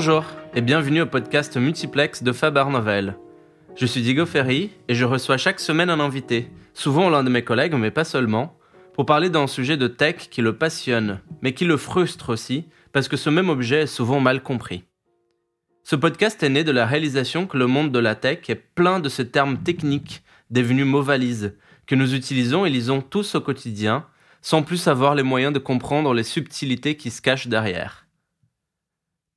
Bonjour et bienvenue au podcast Multiplex de Faber Novel. Je suis Diego Ferry et je reçois chaque semaine un invité, souvent l'un de mes collègues mais pas seulement, pour parler d'un sujet de tech qui le passionne, mais qui le frustre aussi, parce que ce même objet est souvent mal compris. Ce podcast est né de la réalisation que le monde de la tech est plein de ces termes techniques devenus mots valises, que nous utilisons et lisons tous au quotidien, sans plus avoir les moyens de comprendre les subtilités qui se cachent derrière.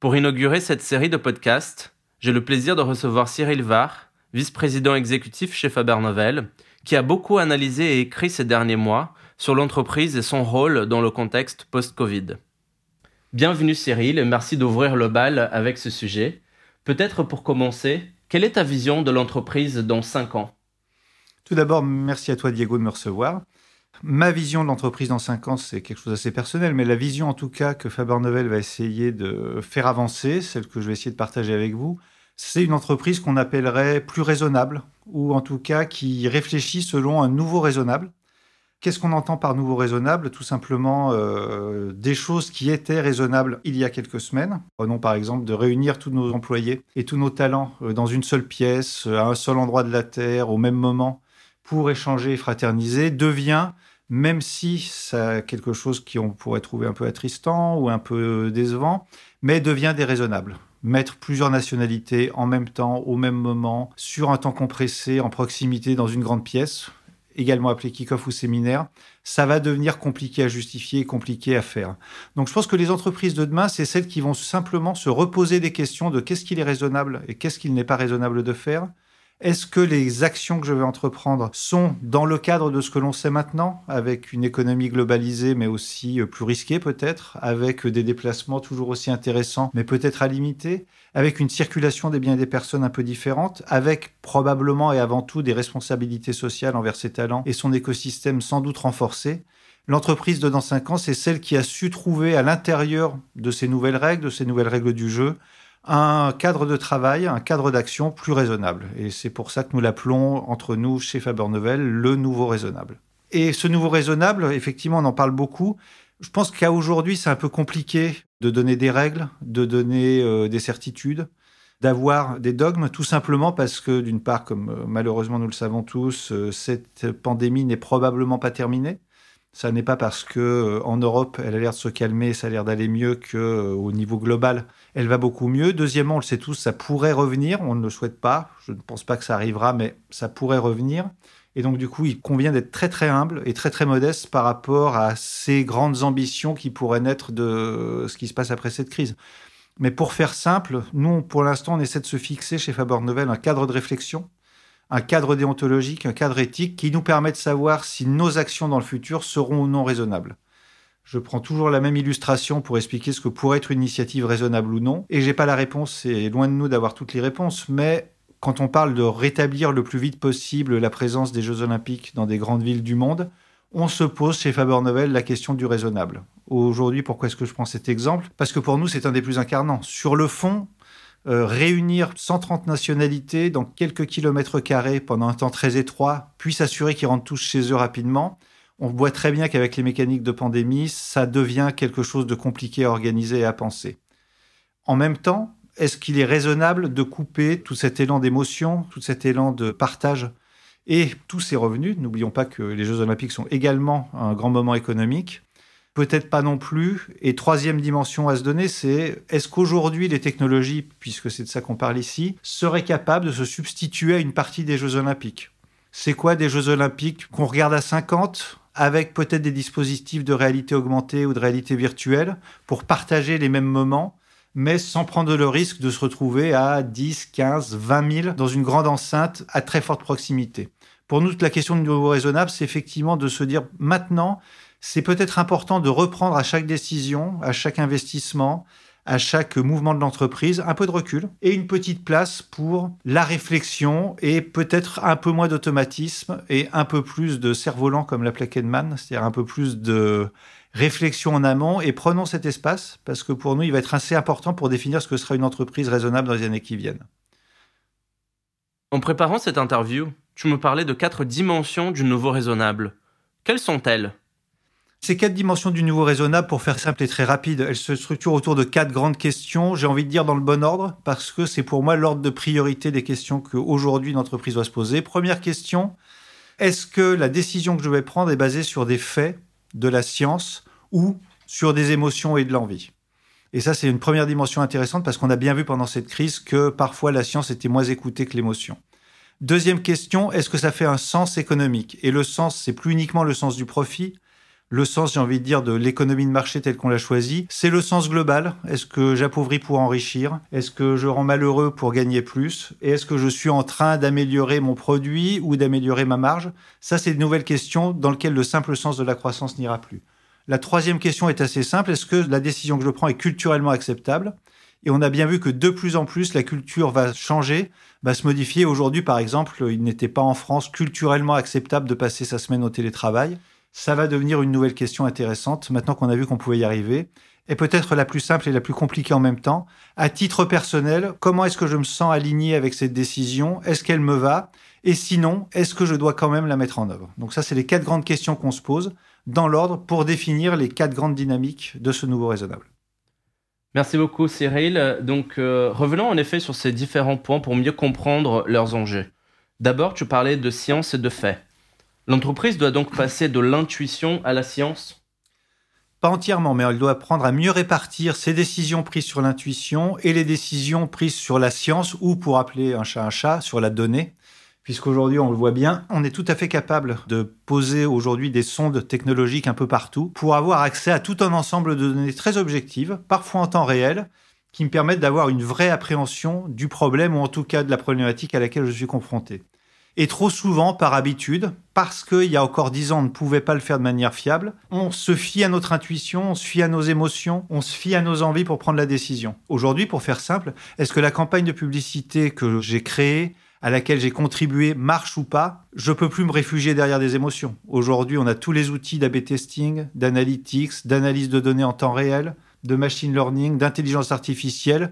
Pour inaugurer cette série de podcasts, j'ai le plaisir de recevoir Cyril Var, vice-président exécutif chez Faber Novel, qui a beaucoup analysé et écrit ces derniers mois sur l'entreprise et son rôle dans le contexte post-Covid. Bienvenue Cyril et merci d'ouvrir le bal avec ce sujet. Peut-être pour commencer, quelle est ta vision de l'entreprise dans 5 ans? Tout d'abord, merci à toi Diego de me recevoir. Ma vision de l'entreprise dans 5 ans, c'est quelque chose d'assez personnel, mais la vision en tout cas que Faber Novel va essayer de faire avancer, celle que je vais essayer de partager avec vous, c'est une entreprise qu'on appellerait plus raisonnable, ou en tout cas qui réfléchit selon un nouveau raisonnable. Qu'est-ce qu'on entend par nouveau raisonnable? Tout simplement euh, des choses qui étaient raisonnables il y a quelques semaines. Prenons par exemple de réunir tous nos employés et tous nos talents euh, dans une seule pièce, à un seul endroit de la Terre, au même moment, pour échanger et fraterniser, devient même si c'est quelque chose qu'on pourrait trouver un peu attristant ou un peu décevant, mais devient déraisonnable. Mettre plusieurs nationalités en même temps, au même moment, sur un temps compressé, en proximité, dans une grande pièce, également appelé kick-off ou séminaire, ça va devenir compliqué à justifier et compliqué à faire. Donc je pense que les entreprises de demain, c'est celles qui vont simplement se reposer des questions de qu'est-ce qu'il est raisonnable et qu'est-ce qu'il n'est pas raisonnable de faire, est-ce que les actions que je vais entreprendre sont dans le cadre de ce que l'on sait maintenant, avec une économie globalisée mais aussi euh, plus risquée peut-être, avec des déplacements toujours aussi intéressants mais peut-être à limiter, avec une circulation des biens et des personnes un peu différente, avec probablement et avant tout des responsabilités sociales envers ses talents et son écosystème sans doute renforcé? L'entreprise de dans 5 ans, c'est celle qui a su trouver à l'intérieur de ces nouvelles règles, de ces nouvelles règles du jeu, un cadre de travail, un cadre d'action plus raisonnable. Et c'est pour ça que nous l'appelons entre nous chez Faber Novel le nouveau raisonnable. Et ce nouveau raisonnable, effectivement, on en parle beaucoup. Je pense qu'à aujourd'hui, c'est un peu compliqué de donner des règles, de donner euh, des certitudes, d'avoir des dogmes, tout simplement parce que, d'une part, comme euh, malheureusement nous le savons tous, euh, cette pandémie n'est probablement pas terminée. Ça n'est pas parce que euh, en Europe, elle a l'air de se calmer, ça a l'air d'aller mieux qu'au euh, niveau global, elle va beaucoup mieux. Deuxièmement, on le sait tous, ça pourrait revenir. On ne le souhaite pas. Je ne pense pas que ça arrivera, mais ça pourrait revenir. Et donc, du coup, il convient d'être très, très humble et très, très modeste par rapport à ces grandes ambitions qui pourraient naître de ce qui se passe après cette crise. Mais pour faire simple, nous, pour l'instant, on essaie de se fixer chez Faber Novel un cadre de réflexion un cadre déontologique, un cadre éthique qui nous permet de savoir si nos actions dans le futur seront ou non raisonnables. Je prends toujours la même illustration pour expliquer ce que pourrait être une initiative raisonnable ou non, et j'ai pas la réponse, c'est loin de nous d'avoir toutes les réponses, mais quand on parle de rétablir le plus vite possible la présence des Jeux Olympiques dans des grandes villes du monde, on se pose chez Faber Novel la question du raisonnable. Aujourd'hui, pourquoi est-ce que je prends cet exemple? Parce que pour nous, c'est un des plus incarnants. Sur le fond, euh, réunir 130 nationalités dans quelques kilomètres carrés pendant un temps très étroit, puis s'assurer qu'ils rentrent tous chez eux rapidement. On voit très bien qu'avec les mécaniques de pandémie, ça devient quelque chose de compliqué à organiser et à penser. En même temps, est-ce qu'il est raisonnable de couper tout cet élan d'émotion, tout cet élan de partage et tous ces revenus? N'oublions pas que les Jeux olympiques sont également un grand moment économique Peut-être pas non plus. Et troisième dimension à se donner, c'est est-ce qu'aujourd'hui les technologies, puisque c'est de ça qu'on parle ici, seraient capables de se substituer à une partie des Jeux olympiques? C'est quoi des Jeux olympiques qu'on regarde à 50 avec peut-être des dispositifs de réalité augmentée ou de réalité virtuelle pour partager les mêmes moments mais sans prendre le risque de se retrouver à 10, 15, 20 000 dans une grande enceinte à très forte proximité? Pour nous, la question de niveau raisonnable, c'est effectivement de se dire maintenant, c'est peut-être important de reprendre à chaque décision, à chaque investissement, à chaque mouvement de l'entreprise un peu de recul et une petite place pour la réflexion et peut-être un peu moins d'automatisme et un peu plus de cerf-volant comme l'appelait Kahneman, c'est-à-dire un peu plus de réflexion en amont et prenons cet espace parce que pour nous, il va être assez important pour définir ce que sera une entreprise raisonnable dans les années qui viennent. En préparant cette interview, tu me parlais de quatre dimensions du nouveau raisonnable. Quelles sont-elles? Ces quatre dimensions du nouveau raisonnable, pour faire simple et très rapide, elles se structurent autour de quatre grandes questions, j'ai envie de dire dans le bon ordre, parce que c'est pour moi l'ordre de priorité des questions qu'aujourd'hui une entreprise doit se poser. Première question, est-ce que la décision que je vais prendre est basée sur des faits, de la science ou sur des émotions et de l'envie? Et ça, c'est une première dimension intéressante parce qu'on a bien vu pendant cette crise que parfois la science était moins écoutée que l'émotion. Deuxième question, est-ce que ça fait un sens économique? Et le sens, c'est plus uniquement le sens du profit, le sens, j'ai envie de dire, de l'économie de marché telle qu'on l'a choisie, c'est le sens global. Est-ce que j'appauvris pour enrichir? Est-ce que je rends malheureux pour gagner plus? Et est-ce que je suis en train d'améliorer mon produit ou d'améliorer ma marge? Ça, c'est une nouvelle question dans laquelle le simple sens de la croissance n'ira plus. La troisième question est assez simple. Est-ce que la décision que je prends est culturellement acceptable? Et on a bien vu que de plus en plus, la culture va changer, va se modifier. Aujourd'hui, par exemple, il n'était pas en France culturellement acceptable de passer sa semaine au télétravail ça va devenir une nouvelle question intéressante maintenant qu'on a vu qu'on pouvait y arriver. Et peut-être la plus simple et la plus compliquée en même temps. À titre personnel, comment est-ce que je me sens aligné avec cette décision? Est-ce qu'elle me va? Et sinon, est-ce que je dois quand même la mettre en œuvre? Donc ça, c'est les quatre grandes questions qu'on se pose dans l'ordre pour définir les quatre grandes dynamiques de ce nouveau raisonnable. Merci beaucoup Cyril. Donc euh, revenons en effet sur ces différents points pour mieux comprendre leurs enjeux. D'abord, tu parlais de science et de faits. L'entreprise doit donc passer de l'intuition à la science? Pas entièrement, mais elle doit apprendre à mieux répartir ses décisions prises sur l'intuition et les décisions prises sur la science ou, pour appeler un chat un chat, sur la donnée. Puisqu'aujourd'hui, on le voit bien, on est tout à fait capable de poser aujourd'hui des sondes technologiques un peu partout pour avoir accès à tout un ensemble de données très objectives, parfois en temps réel, qui me permettent d'avoir une vraie appréhension du problème ou en tout cas de la problématique à laquelle je suis confronté. Et trop souvent, par habitude, parce qu'il y a encore dix ans, on ne pouvait pas le faire de manière fiable, on se fie à notre intuition, on se fie à nos émotions, on se fie à nos envies pour prendre la décision. Aujourd'hui, pour faire simple, est-ce que la campagne de publicité que j'ai créée, à laquelle j'ai contribué marche ou pas, je peux plus me réfugier derrière des émotions. Aujourd'hui, on a tous les outils d'AB testing, d'analytics, d'analyse de données en temps réel, de machine learning, d'intelligence artificielle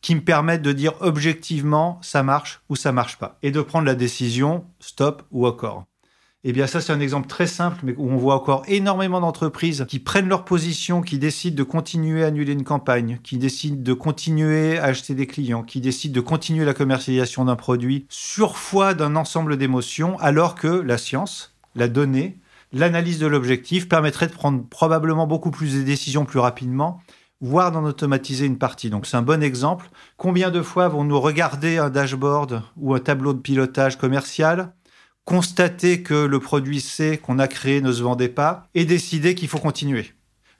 qui me permettent de dire objectivement ça marche ou ça marche pas et de prendre la décision stop ou encore. Eh bien, ça, c'est un exemple très simple, mais où on voit encore énormément d'entreprises qui prennent leur position, qui décident de continuer à annuler une campagne, qui décident de continuer à acheter des clients, qui décident de continuer la commercialisation d'un produit sur foi d'un ensemble d'émotions, alors que la science, la donnée, l'analyse de l'objectif permettrait de prendre probablement beaucoup plus de décisions plus rapidement voire d'en automatiser une partie. Donc c'est un bon exemple. Combien de fois vont-nous regarder un dashboard ou un tableau de pilotage commercial, constater que le produit C qu'on a créé ne se vendait pas et décider qu'il faut continuer?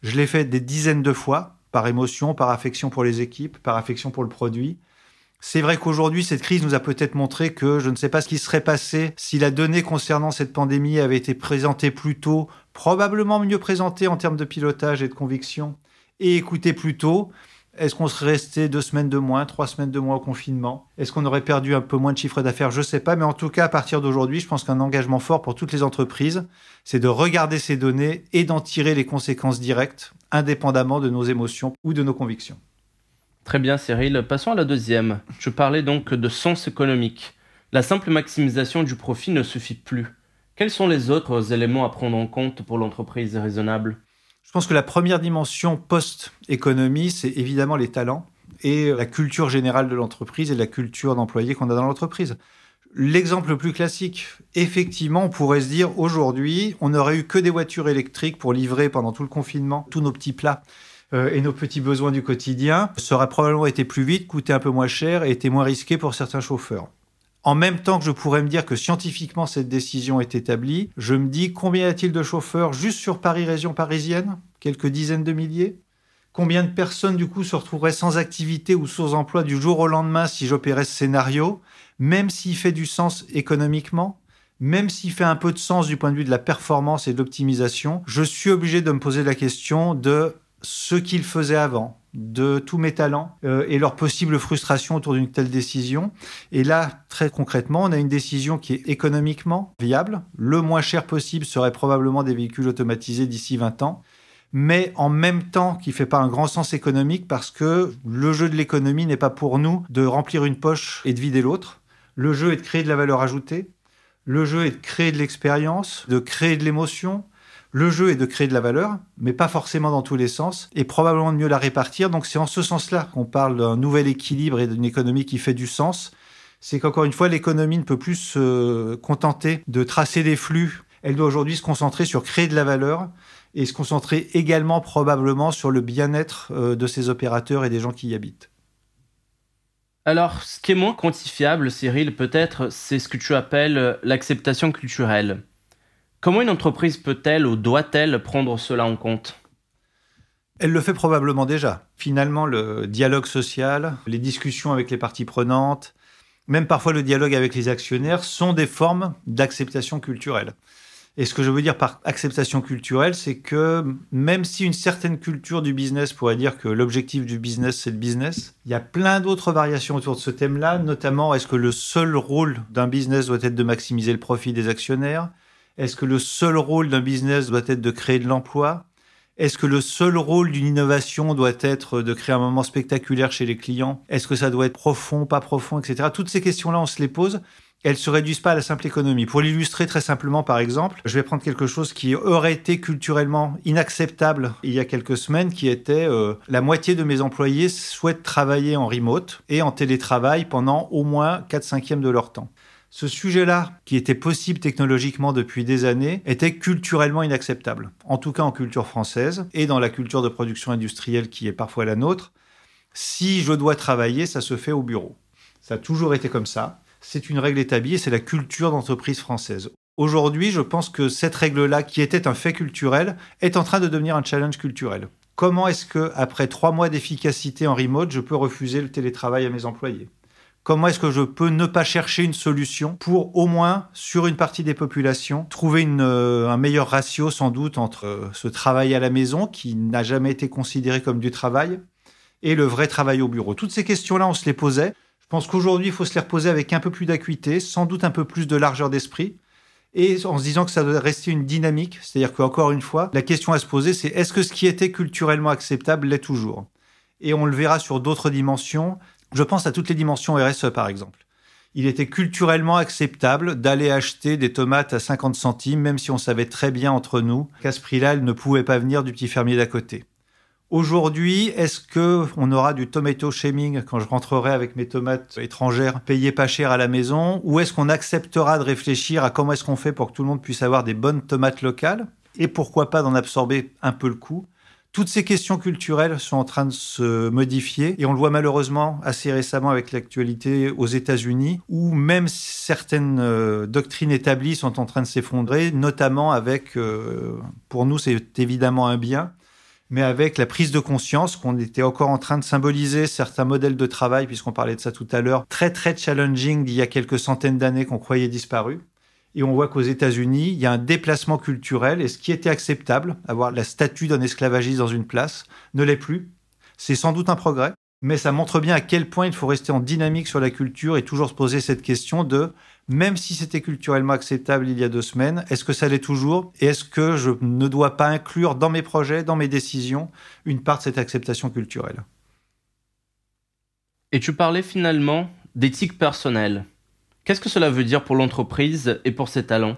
Je l'ai fait des dizaines de fois, par émotion, par affection pour les équipes, par affection pour le produit. C'est vrai qu'aujourd'hui, cette crise nous a peut-être montré que je ne sais pas ce qui serait passé si la donnée concernant cette pandémie avait été présentée plus tôt, probablement mieux présentée en termes de pilotage et de conviction, et écouter plus tôt. Est-ce qu'on serait resté deux semaines de moins, trois semaines de moins au confinement? Est-ce qu'on aurait perdu un peu moins de chiffre d'affaires? Je ne sais pas, mais en tout cas, à partir d'aujourd'hui, je pense qu'un engagement fort pour toutes les entreprises, c'est de regarder ces données et d'en tirer les conséquences directes, indépendamment de nos émotions ou de nos convictions. Très bien, Cyril. Passons à la deuxième. Je parlais donc de sens économique. La simple maximisation du profit ne suffit plus. Quels sont les autres éléments à prendre en compte pour l'entreprise raisonnable? Je pense que la première dimension post-économie, c'est évidemment les talents et la culture générale de l'entreprise et la culture d'employés qu'on a dans l'entreprise. L'exemple le plus classique, effectivement, on pourrait se dire aujourd'hui, on n'aurait eu que des voitures électriques pour livrer pendant tout le confinement tous nos petits plats euh, et nos petits besoins du quotidien. Ça aurait probablement été plus vite, coûté un peu moins cher et été moins risqué pour certains chauffeurs. En même temps que je pourrais me dire que scientifiquement cette décision est établie, je me dis combien y a-t-il de chauffeurs juste sur Paris région parisienne? Quelques dizaines de milliers? Combien de personnes du coup se retrouveraient sans activité ou sans emploi du jour au lendemain si j'opérais ce scénario, même s'il fait du sens économiquement? Même s'il fait un peu de sens du point de vue de la performance et de l'optimisation, je suis obligé de me poser la question de ce qu'il faisait avant, de tous mes talents euh, et leur possible frustration autour d'une telle décision. Et là, très concrètement, on a une décision qui est économiquement viable. Le moins cher possible serait probablement des véhicules automatisés d'ici 20 ans mais en même temps qui fait pas un grand sens économique parce que le jeu de l'économie n'est pas pour nous de remplir une poche et de vider l'autre. Le jeu est de créer de la valeur ajoutée. Le jeu est de créer de l'expérience, de créer de l'émotion, Le jeu est de créer de la valeur, mais pas forcément dans tous les sens, et probablement de mieux la répartir. Donc c'est en ce sens-là qu'on parle d'un nouvel équilibre et d'une économie qui fait du sens. C'est qu'encore une fois, l'économie ne peut plus se contenter de tracer des flux. Elle doit aujourd'hui se concentrer sur créer de la valeur et se concentrer également probablement sur le bien-être euh, de ses opérateurs et des gens qui y habitent. Alors, ce qui est moins quantifiable, Cyril, peut-être, c'est ce que tu appelles l'acceptation culturelle. Comment une entreprise peut-elle ou doit-elle prendre cela en compte? Elle le fait probablement déjà. Finalement, le dialogue social, les discussions avec les parties prenantes, même parfois le dialogue avec les actionnaires sont des formes d'acceptation culturelle. Et ce que je veux dire par acceptation culturelle, c'est que même si une certaine culture du business pourrait dire que l'objectif du business, c'est le business, il y a plein d'autres variations autour de ce thème-là, notamment est-ce que le seul rôle d'un business doit être de maximiser le profit des actionnaires? Est-ce que le seul rôle d'un business doit être de créer de l'emploi? Est-ce que le seul rôle d'une innovation doit être de créer un moment spectaculaire chez les clients? Est-ce que ça doit être profond, pas profond, etc. Toutes ces questions-là, on se les pose elles se réduisent pas à la simple économie. Pour l'illustrer très simplement, par exemple, je vais prendre quelque chose qui aurait été culturellement inacceptable il y a quelques semaines, qui était euh, la moitié de mes employés souhaitent travailler en remote et en télétravail pendant au moins 4 cinquièmes de leur temps. Ce sujet-là, qui était possible technologiquement depuis des années, était culturellement inacceptable. En tout cas en culture française et dans la culture de production industrielle qui est parfois la nôtre. Si je dois travailler, ça se fait au bureau. Ça a toujours été comme ça c'est une règle établie et c'est la culture d'entreprise française. Aujourd'hui, je pense que cette règle-là, qui était un fait culturel, est en train de devenir un challenge culturel. Comment est-ce que, après trois mois d'efficacité en remote, je peux refuser le télétravail à mes employés? Comment est-ce que je peux ne pas chercher une solution pour au moins, sur une partie des populations, trouver euh, un meilleur ratio sans doute entre euh, ce travail à la maison, qui n'a jamais été considéré comme du travail, et le vrai travail au bureau? Toutes ces questions-là, on se les posait. Je pense qu'aujourd'hui, il faut se les reposer avec un peu plus d'acuité, sans doute un peu plus de largeur d'esprit, et en se disant que ça doit rester une dynamique. C'est-à-dire qu'encore une fois, la question à se poser, c'est est-ce que ce qui était culturellement acceptable l'est toujours? Et on le verra sur d'autres dimensions. Je pense à toutes les dimensions RSE, par exemple. Il était culturellement acceptable d'aller acheter des tomates à 50 centimes, même si on savait très bien entre nous qu'à ce prix-là, ne pouvaient pas venir du petit fermier d'à côté. Aujourd'hui, est-ce que on aura du tomato shaming quand je rentrerai avec mes tomates étrangères payées pas cher à la maison? Ou est-ce qu'on acceptera de réfléchir à comment est-ce qu'on fait pour que tout le monde puisse avoir des bonnes tomates locales? Et pourquoi pas d'en absorber un peu le coût? Toutes ces questions culturelles sont en train de se modifier et on le voit malheureusement assez récemment avec l'actualité aux États-Unis où même certaines euh, doctrines établies sont en train de s'effondrer, notamment avec, euh, pour nous c'est évidemment un bien, mais avec la prise de conscience qu'on était encore en train de symboliser certains modèles de travail, puisqu'on parlait de ça tout à l'heure, très très challenging d'il y a quelques centaines d'années qu'on croyait disparus. Et on voit qu'aux États-Unis, il y a un déplacement culturel, et ce qui était acceptable, avoir la statue d'un esclavagiste dans une place, ne l'est plus. C'est sans doute un progrès, mais ça montre bien à quel point il faut rester en dynamique sur la culture et toujours se poser cette question de même si c'était culturellement acceptable il y a deux semaines, est-ce que ça l'est toujours Et est-ce que je ne dois pas inclure dans mes projets, dans mes décisions, une part de cette acceptation culturelle? Et tu parlais finalement d'éthique personnelle. Qu'est-ce que cela veut dire pour l'entreprise et pour ses talents?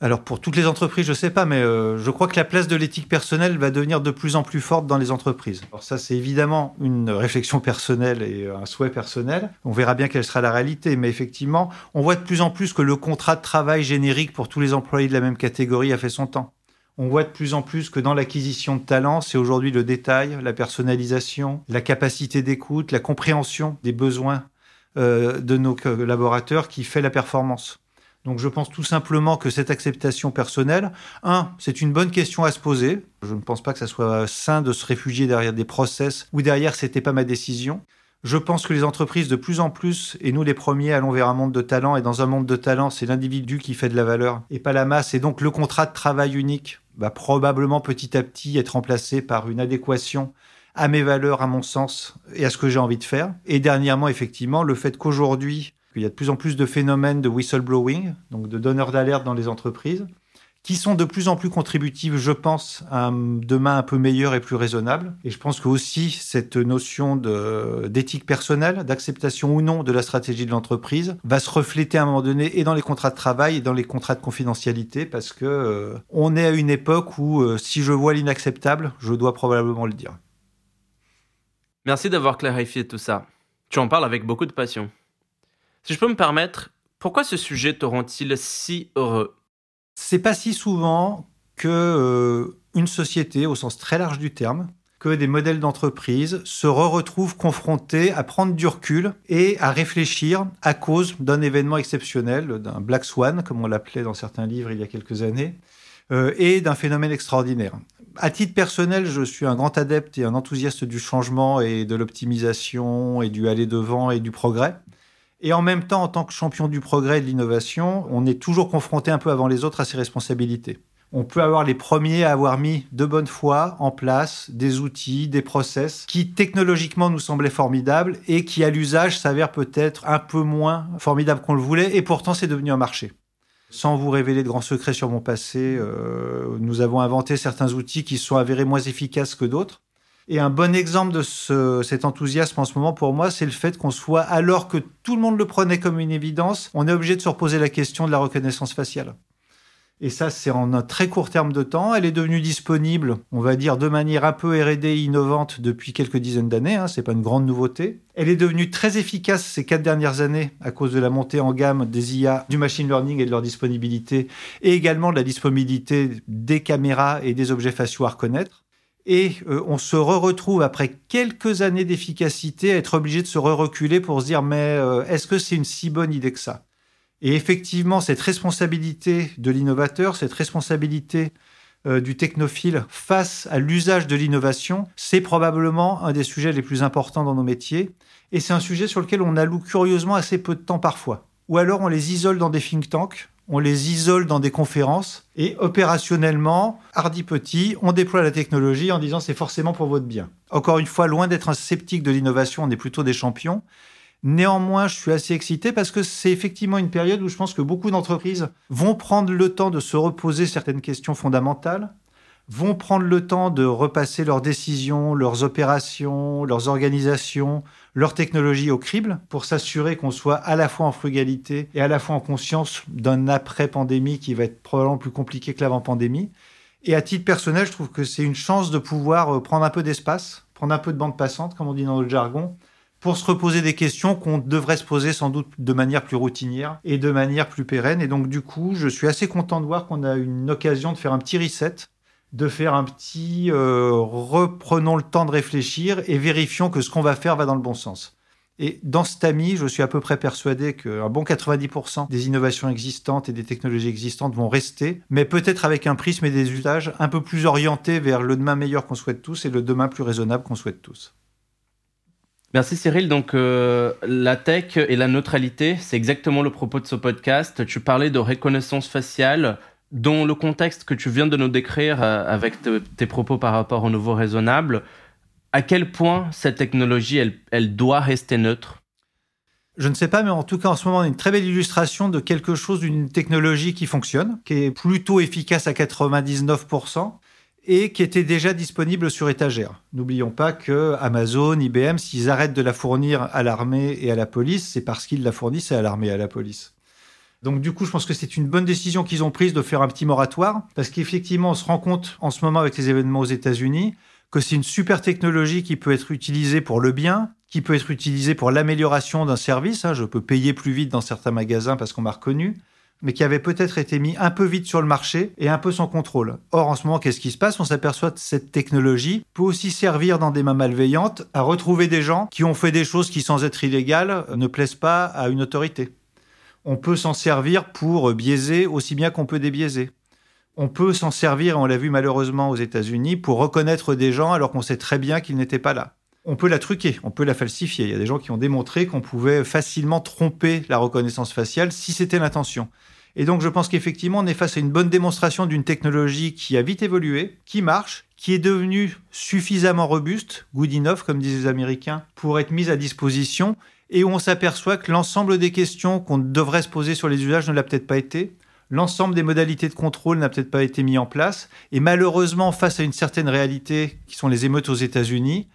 Alors pour toutes les entreprises, je ne sais pas, mais euh, je crois que la place de l'éthique personnelle va devenir de plus en plus forte dans les entreprises. Alors ça, c'est évidemment une réflexion personnelle et un souhait personnel. On verra bien quelle sera la réalité, mais effectivement, on voit de plus en plus que le contrat de travail générique pour tous les employés de la même catégorie a fait son temps. On voit de plus en plus que dans l'acquisition de talents, c'est aujourd'hui le détail, la personnalisation, la capacité d'écoute, la compréhension des besoins euh, de nos collaborateurs qui fait la performance. Donc je pense tout simplement que cette acceptation personnelle, un, c'est une bonne question à se poser. Je ne pense pas que ça soit sain de se réfugier derrière des process où derrière c'était pas ma décision. Je pense que les entreprises de plus en plus, et nous les premiers, allons vers un monde de talent. Et dans un monde de talent, c'est l'individu qui fait de la valeur et pas la masse. Et donc le contrat de travail unique va probablement petit à petit être remplacé par une adéquation à mes valeurs, à mon sens et à ce que j'ai envie de faire. Et dernièrement, effectivement, le fait qu'aujourd'hui, il y a de plus en plus de phénomènes de whistleblowing, donc de donneurs d'alerte dans les entreprises, qui sont de plus en plus contributives, je pense, à un demain un peu meilleur et plus raisonnable. Et je pense que aussi cette notion d'éthique personnelle, d'acceptation ou non de la stratégie de l'entreprise, va se refléter à un moment donné et dans les contrats de travail et dans les contrats de confidentialité, parce que euh, on est à une époque où euh, si je vois l'inacceptable, je dois probablement le dire. Merci d'avoir clarifié tout ça. Tu en parles avec beaucoup de passion. Si je peux me permettre, pourquoi ce sujet te rend-il si heureux? C'est pas si souvent que euh, une société, au sens très large du terme, que des modèles d'entreprise se retrouvent confrontés à prendre du recul et à réfléchir à cause d'un événement exceptionnel, d'un Black Swan, comme on l'appelait dans certains livres il y a quelques années, euh, et d'un phénomène extraordinaire. À titre personnel, je suis un grand adepte et un enthousiaste du changement et de l'optimisation et du aller devant et du progrès. Et en même temps, en tant que champion du progrès et de l'innovation, on est toujours confronté un peu avant les autres à ses responsabilités. On peut avoir les premiers à avoir mis de bonne foi en place des outils, des process qui technologiquement nous semblaient formidables et qui à l'usage s'avèrent peut-être un peu moins formidables qu'on le voulait et pourtant c'est devenu un marché. Sans vous révéler de grands secrets sur mon passé, euh, nous avons inventé certains outils qui sont avérés moins efficaces que d'autres. Et un bon exemple de cet enthousiasme en ce moment pour moi, c'est le fait qu'on soit, alors que tout le monde le prenait comme une évidence, on est obligé de se reposer la question de la reconnaissance faciale. Et ça, c'est en un très court terme de temps. Elle est devenue disponible, on va dire, de manière un peu R&D innovante depuis quelques dizaines d'années. Hein, c'est pas une grande nouveauté. Elle est devenue très efficace ces quatre dernières années à cause de la montée en gamme des IA, du machine learning et de leur disponibilité, et également de la disponibilité des caméras et des objets faciaux à reconnaître et euh, on se retrouve après quelques années d'efficacité à être obligé de se re-reculer pour se dire mais euh, est-ce que c'est une si bonne idée que ça? Et effectivement, cette responsabilité de l'innovateur, cette responsabilité euh, du technophile face à l'usage de l'innovation, c'est probablement un des sujets les plus importants dans nos métiers. Et c'est un sujet sur lequel on alloue curieusement assez peu de temps parfois. Ou alors on les isole dans des think tanks on les isole dans des conférences et opérationnellement, hardi petit, on déploie la technologie en disant c'est forcément pour votre bien. Encore une fois, loin d'être un sceptique de l'innovation, on est plutôt des champions. Néanmoins, je suis assez excité parce que c'est effectivement une période où je pense que beaucoup d'entreprises vont prendre le temps de se reposer certaines questions fondamentales, vont prendre le temps de repasser leurs décisions, leurs opérations, leurs organisations, leurs technologies au crible pour s'assurer qu'on soit à la fois en frugalité et à la fois en conscience d'un après-pandémie qui va être probablement plus compliqué que l'avant-pandémie. Et à titre personnel, je trouve que c'est une chance de pouvoir euh, prendre un peu d'espace, prendre un peu de bande passante, comme on dit dans le jargon, pour se reposer des questions qu'on devrait se poser sans doute de manière plus routinière et de manière plus pérenne. Et donc, du coup, je suis assez content de voir qu'on a une occasion de faire un petit reset de faire un petit euh, reprenons le temps de réfléchir et vérifions que ce qu'on va faire va dans le bon sens. Et dans cet ami, je suis à peu près persuadé qu'un bon 90% des innovations existantes et des technologies existantes vont rester, mais peut-être avec un prisme et des usages un peu plus orientés vers le demain meilleur qu'on souhaite tous et le demain plus raisonnable qu'on souhaite tous. Merci Cyril. Donc euh, la tech et la neutralité, c'est exactement le propos de ce podcast. Tu parlais de reconnaissance faciale, dans le contexte que tu viens de nous décrire euh, avec tes propos par rapport au nouveau raisonnable, à quel point cette technologie, elle, doit rester neutre? Je ne sais pas, mais en tout cas, en ce moment, on a une très belle illustration de quelque chose, d'une technologie qui fonctionne, qui est plutôt efficace à 99% et qui était déjà disponible sur étagère. N'oublions pas que Amazon, IBM, s'ils arrêtent de la fournir à l'armée et à la police, c'est parce qu'ils la fournissent à l'armée et à la police. Donc du coup, je pense que c'est une bonne décision qu'ils ont prise de faire un petit moratoire, parce qu'effectivement, on se rend compte en ce moment avec les événements aux États-Unis que c'est une super technologie qui peut être utilisée pour le bien, qui peut être utilisée pour l'amélioration d'un service. Hein. Je peux payer plus vite dans certains magasins parce qu'on m'a reconnu mais qui avait peut-être été mis un peu vite sur le marché et un peu sans contrôle. Or, en ce moment, qu'est-ce qui se passe? On s'aperçoit que cette technologie peut aussi servir dans des mains malveillantes à retrouver des gens qui ont fait des choses qui, sans être illégales, ne plaisent pas à une autorité on peut s'en servir pour biaiser aussi bien qu'on peut débiaiser. On peut s'en servir, on l'a vu malheureusement aux États-Unis, pour reconnaître des gens alors qu'on sait très bien qu'ils n'étaient pas là. On peut la truquer, on peut la falsifier. Il y a des gens qui ont démontré qu'on pouvait facilement tromper la reconnaissance faciale si c'était l'intention. Et donc je pense qu'effectivement, on est face à une bonne démonstration d'une technologie qui a vite évolué, qui marche, qui est devenue suffisamment robuste, good enough, comme disent les Américains, pour être mise à disposition et où on s'aperçoit que l'ensemble des questions qu'on devrait se poser sur les usages ne l'a peut-être pas été. l'ensemble des modalités de contrôle n'a peut-être pas été mis en place. Et malheureusement, face à une certaine réalité qui sont les émeutes aux États-Unis,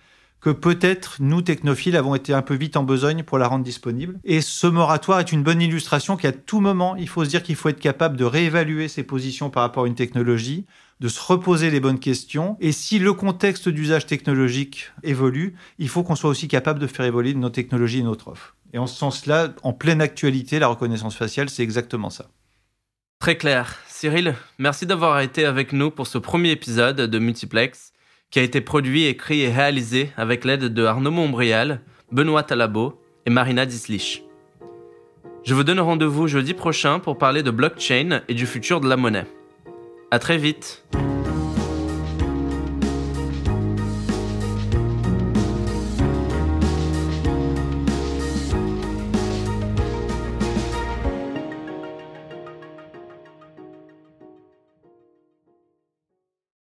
que peut-être nous, technophiles, avons été un peu vite en besogne pour la rendre disponible. Et ce moratoire est une bonne illustration qu'à tout moment, il faut se dire qu'il faut être capable de réévaluer ses positions par rapport à une technologie, de se reposer les bonnes questions. Et si le contexte d'usage technologique évolue, il faut qu'on soit aussi capable de faire évoluer nos technologies et notre offre. Et en ce sens-là, en pleine actualité, la reconnaissance faciale, c'est exactement ça. Très clair. Cyril, merci d'avoir été avec nous pour ce premier épisode de Multiplex qui a été produit, écrit et réalisé avec l'aide de Arnaud Montbrial, Benoît Talabo et Marina Dislich. Je vous donne rendez-vous jeudi prochain pour parler de blockchain et du futur de la monnaie. À très vite!